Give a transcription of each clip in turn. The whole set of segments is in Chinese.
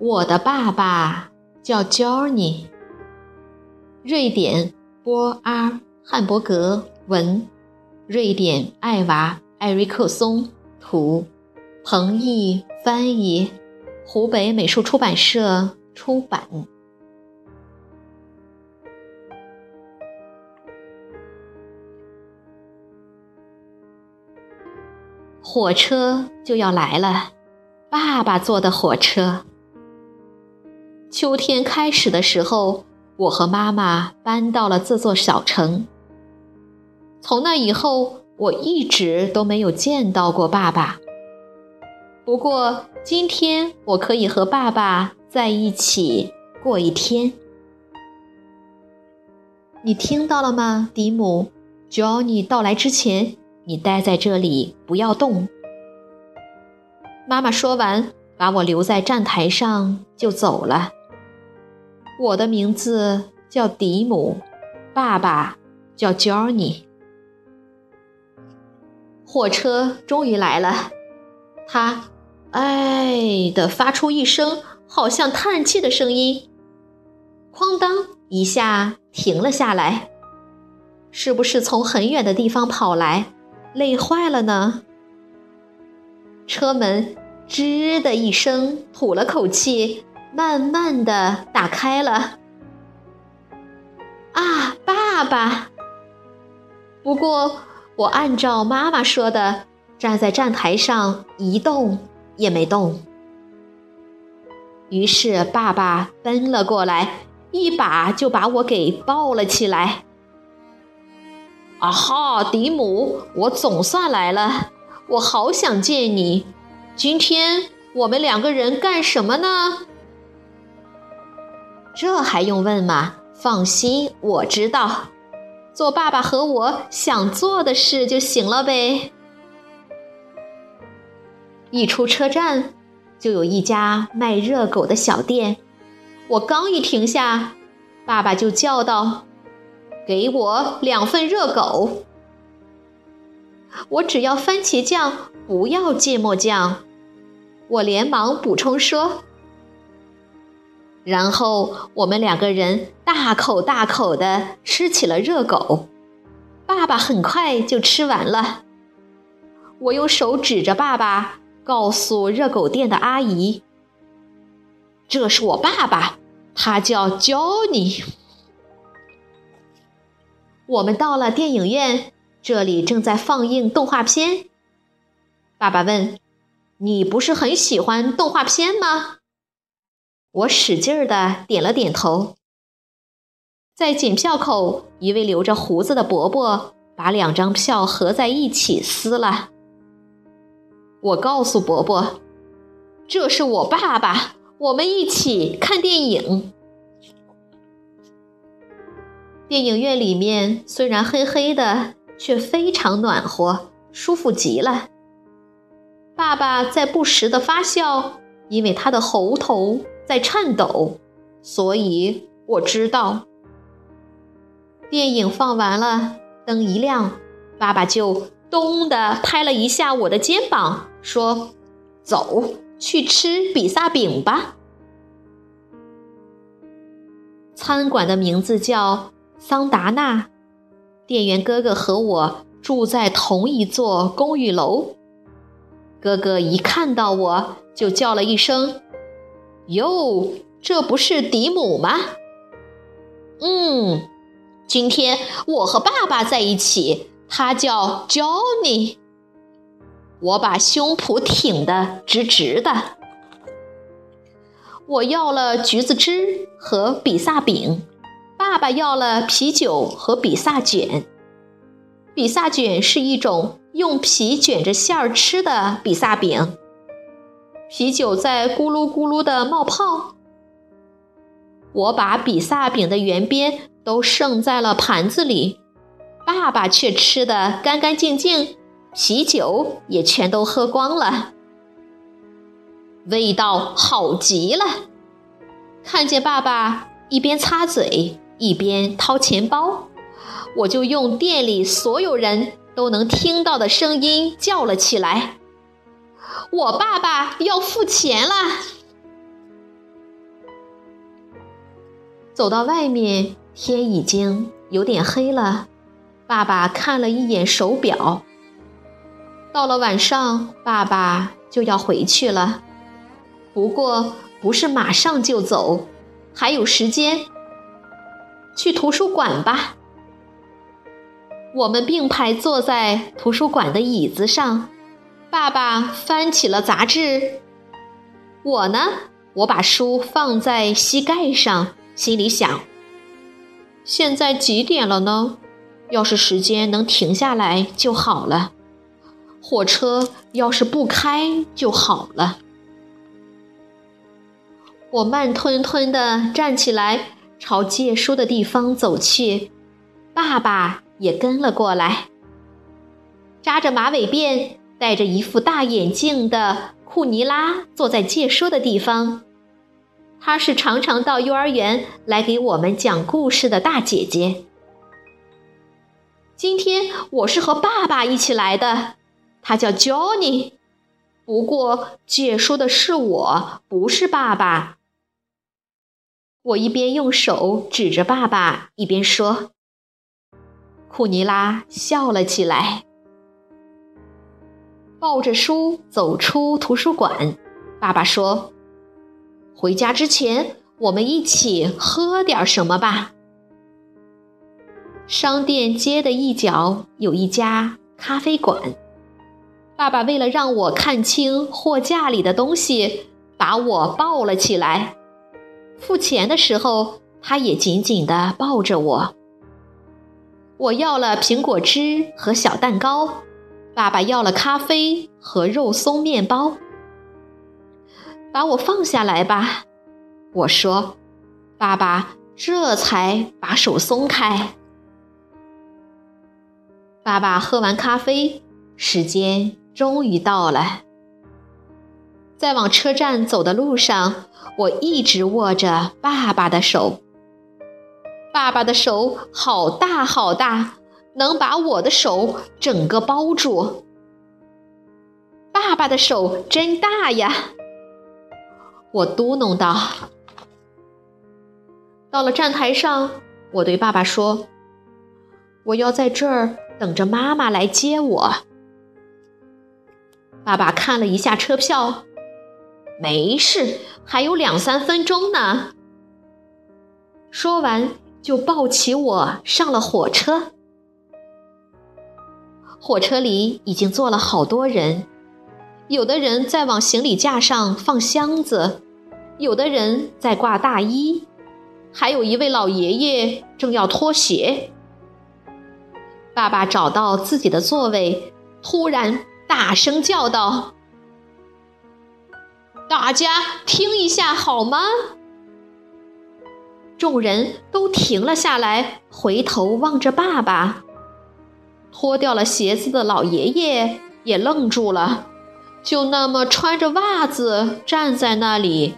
我的爸爸叫 Johnny。瑞典波阿汉伯格文，瑞典艾娃艾瑞克松图，彭毅翻译，湖北美术出版社出版。火车就要来了，爸爸坐的火车。秋天开始的时候，我和妈妈搬到了这座小城。从那以后，我一直都没有见到过爸爸。不过今天我可以和爸爸在一起过一天。你听到了吗，迪姆？Johnny 到来之前，你待在这里，不要动。妈妈说完，把我留在站台上就走了。我的名字叫迪姆，爸爸叫 Johnny。火车终于来了，它“哎”的发出一声好像叹气的声音，哐当一下停了下来。是不是从很远的地方跑来，累坏了呢？车门“吱”的一声吐了口气。慢慢的打开了，啊，爸爸！不过我按照妈妈说的，站在站台上一动也没动。于是爸爸奔了过来，一把就把我给抱了起来。啊哈，迪姆，我总算来了，我好想见你。今天我们两个人干什么呢？这还用问吗？放心，我知道，做爸爸和我想做的事就行了呗。一出车站，就有一家卖热狗的小店。我刚一停下，爸爸就叫道：“给我两份热狗。”我只要番茄酱，不要芥末酱。我连忙补充说。然后我们两个人大口大口地吃起了热狗，爸爸很快就吃完了。我用手指着爸爸，告诉热狗店的阿姨：“这是我爸爸，他叫 Johnny。”我们到了电影院，这里正在放映动画片。爸爸问：“你不是很喜欢动画片吗？”我使劲儿的点了点头。在检票口，一位留着胡子的伯伯把两张票合在一起撕了。我告诉伯伯：“这是我爸爸，我们一起看电影。”电影院里面虽然黑黑的，却非常暖和，舒服极了。爸爸在不时的发笑，因为他的喉头。在颤抖，所以我知道。电影放完了，灯一亮，爸爸就咚的拍了一下我的肩膀，说：“走去吃比萨饼吧。”餐馆的名字叫桑达纳，店员哥哥和我住在同一座公寓楼。哥哥一看到我就叫了一声：“哟，这不是迪姆吗？”“嗯，今天我和爸爸在一起，他叫 Johnny。”我把胸脯挺得直直的。我要了橘子汁和比萨饼，爸爸要了啤酒和比萨卷。比萨卷是一种用皮卷着馅儿吃的比萨饼，啤酒在咕噜咕噜的冒泡。我把比萨饼的圆边都剩在了盘子里，爸爸却吃得干干净净，啤酒也全都喝光了。味道好极了！看见爸爸一边擦嘴一边掏钱包，我就用店里所有人都能听到的声音叫了起来：“我爸爸要付钱啦！”走到外面，天已经有点黑了。爸爸看了一眼手表，到了晚上，爸爸就要回去了。不过不是马上就走，还有时间。去图书馆吧。我们并排坐在图书馆的椅子上，爸爸翻起了杂志，我呢，我把书放在膝盖上，心里想：现在几点了呢？要是时间能停下来就好了，火车要是不开就好了。我慢吞吞地站起来，朝借书的地方走去。爸爸也跟了过来。扎着马尾辫、戴着一副大眼镜的库尼拉坐在借书的地方。她是常常到幼儿园来给我们讲故事的大姐姐。今天我是和爸爸一起来的，他叫 Johnny。不过借书的是我，不是爸爸。我一边用手指着爸爸，一边说：“库尼拉笑了起来，抱着书走出图书馆。爸爸说：‘回家之前，我们一起喝点什么吧。’商店街的一角有一家咖啡馆。爸爸为了让我看清货架里的东西，把我抱了起来。”付钱的时候，他也紧紧地抱着我。我要了苹果汁和小蛋糕，爸爸要了咖啡和肉松面包。把我放下来吧，我说。爸爸这才把手松开。爸爸喝完咖啡，时间终于到了。在往车站走的路上。我一直握着爸爸的手，爸爸的手好大好大，能把我的手整个包住。爸爸的手真大呀！我嘟哝道。到了站台上，我对爸爸说：“我要在这儿等着妈妈来接我。”爸爸看了一下车票。没事，还有两三分钟呢。说完，就抱起我上了火车。火车里已经坐了好多人，有的人在往行李架上放箱子，有的人在挂大衣，还有一位老爷爷正要脱鞋。爸爸找到自己的座位，突然大声叫道。大家听一下好吗？众人都停了下来，回头望着爸爸。脱掉了鞋子的老爷爷也愣住了，就那么穿着袜子站在那里。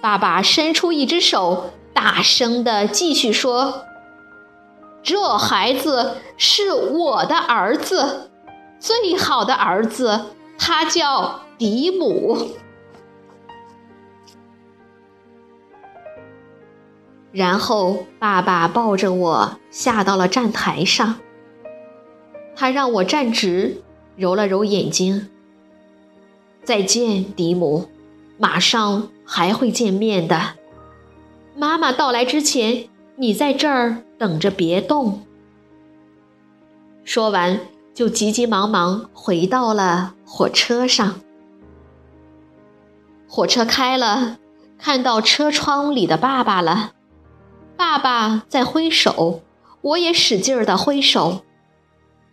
爸爸伸出一只手，大声的继续说：“这孩子是我的儿子，最好的儿子，他叫。”迪姆，然后爸爸抱着我下到了站台上。他让我站直，揉了揉眼睛，再见，迪姆，马上还会见面的。妈妈到来之前，你在这儿等着，别动。”说完，就急急忙忙回到了火车上。火车开了，看到车窗里的爸爸了。爸爸在挥手，我也使劲儿的挥手。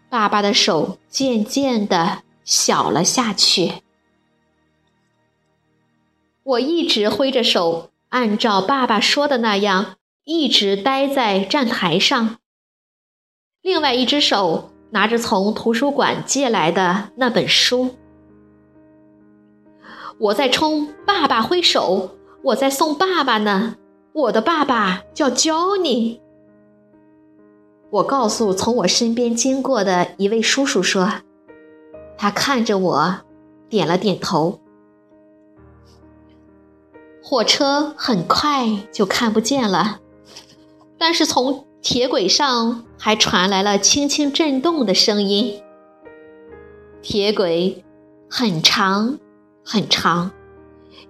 爸爸的手渐渐的小了下去。我一直挥着手，按照爸爸说的那样，一直待在站台上。另外一只手拿着从图书馆借来的那本书。我在冲爸爸挥手，我在送爸爸呢。我的爸爸叫 Johnny。我告诉从我身边经过的一位叔叔说，他看着我，点了点头。火车很快就看不见了，但是从铁轨上还传来了轻轻震动的声音。铁轨很长很长，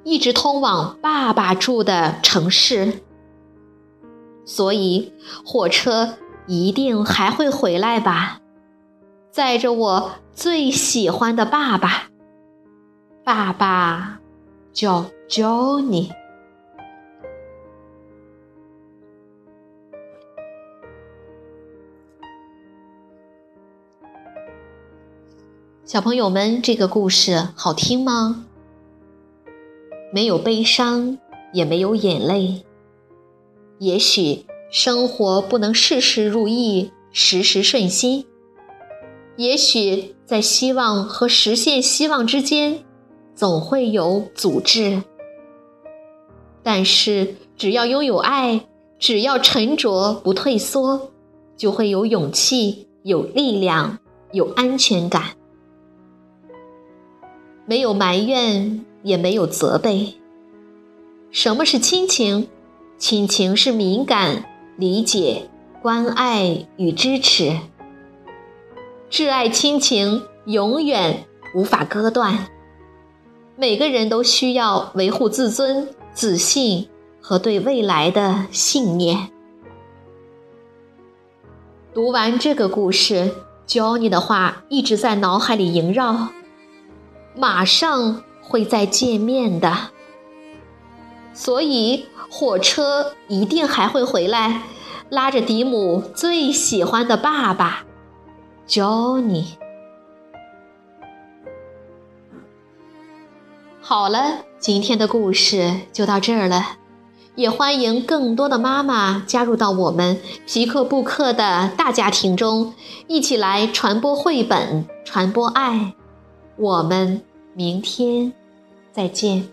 一直通往爸爸住的城市，所以火车一定还会回来吧，载着我最喜欢的爸爸。爸爸。叫 Johnny。小朋友们，这个故事好听吗？没有悲伤，也没有眼泪。也许生活不能事事如意，时时顺心。也许在希望和实现希望之间。总会有阻滞，但是只要拥有爱，只要沉着不退缩，就会有勇气、有力量、有安全感。没有埋怨，也没有责备。什么是亲情？亲情是敏感、理解、关爱与支持。挚爱亲情永远无法割断。每个人都需要维护自尊、自信和对未来的信念。读完这个故事，Johnny 的话一直在脑海里萦绕。马上会再见面的，所以火车一定还会回来，拉着迪姆最喜欢的爸爸，Johnny。好了，今天的故事就到这儿了。也欢迎更多的妈妈加入到我们皮克布克的大家庭中，一起来传播绘本，传播爱。我们明天再见。